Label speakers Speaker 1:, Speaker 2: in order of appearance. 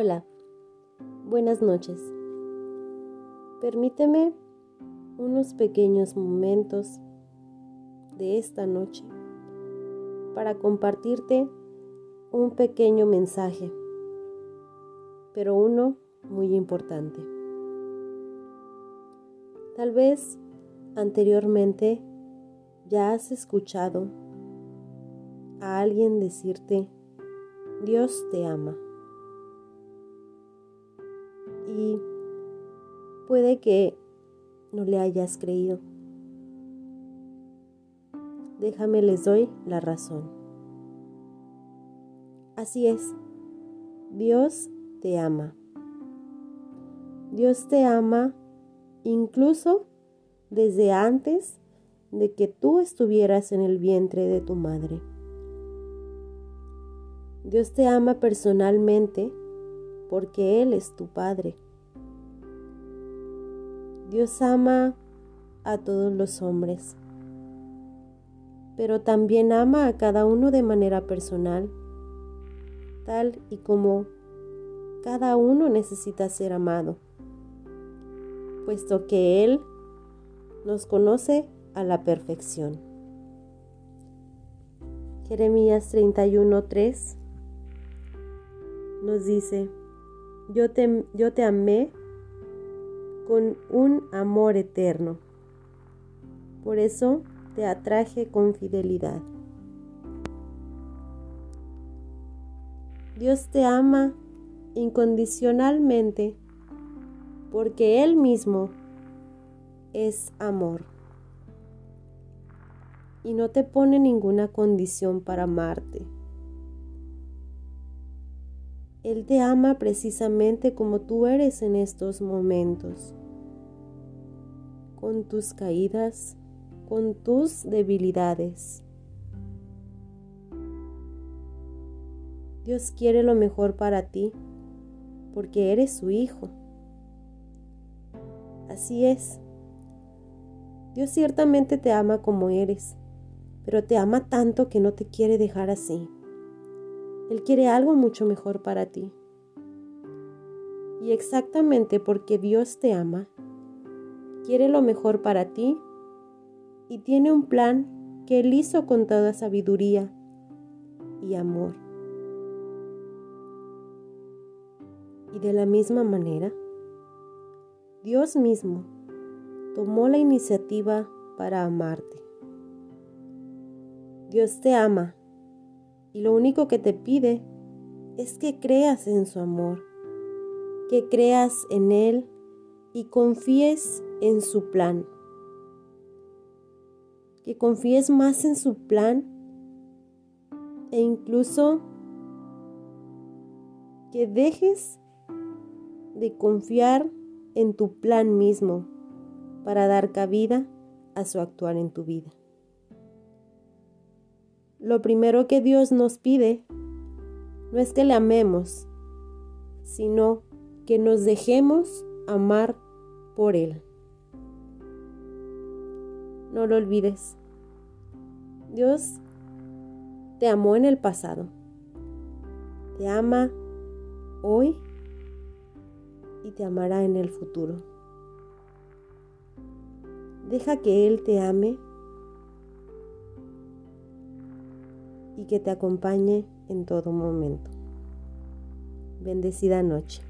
Speaker 1: Hola, buenas noches. Permíteme unos pequeños momentos de esta noche para compartirte un pequeño mensaje, pero uno muy importante. Tal vez anteriormente ya has escuchado a alguien decirte, Dios te ama. Puede que no le hayas creído. Déjame les doy la razón. Así es, Dios te ama. Dios te ama incluso desde antes de que tú estuvieras en el vientre de tu madre. Dios te ama personalmente porque Él es tu Padre. Dios ama a todos los hombres, pero también ama a cada uno de manera personal, tal y como cada uno necesita ser amado, puesto que Él nos conoce a la perfección. Jeremías 31:3 nos dice, yo te, yo te amé con un amor eterno. Por eso te atraje con fidelidad. Dios te ama incondicionalmente porque Él mismo es amor. Y no te pone ninguna condición para amarte. Él te ama precisamente como tú eres en estos momentos, con tus caídas, con tus debilidades. Dios quiere lo mejor para ti, porque eres su hijo. Así es. Dios ciertamente te ama como eres, pero te ama tanto que no te quiere dejar así. Él quiere algo mucho mejor para ti. Y exactamente porque Dios te ama, quiere lo mejor para ti y tiene un plan que Él hizo con toda sabiduría y amor. Y de la misma manera, Dios mismo tomó la iniciativa para amarte. Dios te ama y lo único que te pide es que creas en su amor, que creas en Él y confíes en su plan. Que confíes más en su plan e incluso que dejes de confiar en tu plan mismo para dar cabida a su actuar en tu vida. Lo primero que Dios nos pide no es que le amemos, sino que nos dejemos amar por Él. No lo olvides. Dios te amó en el pasado. Te ama hoy y te amará en el futuro. Deja que Él te ame y que te acompañe en todo momento. Bendecida noche.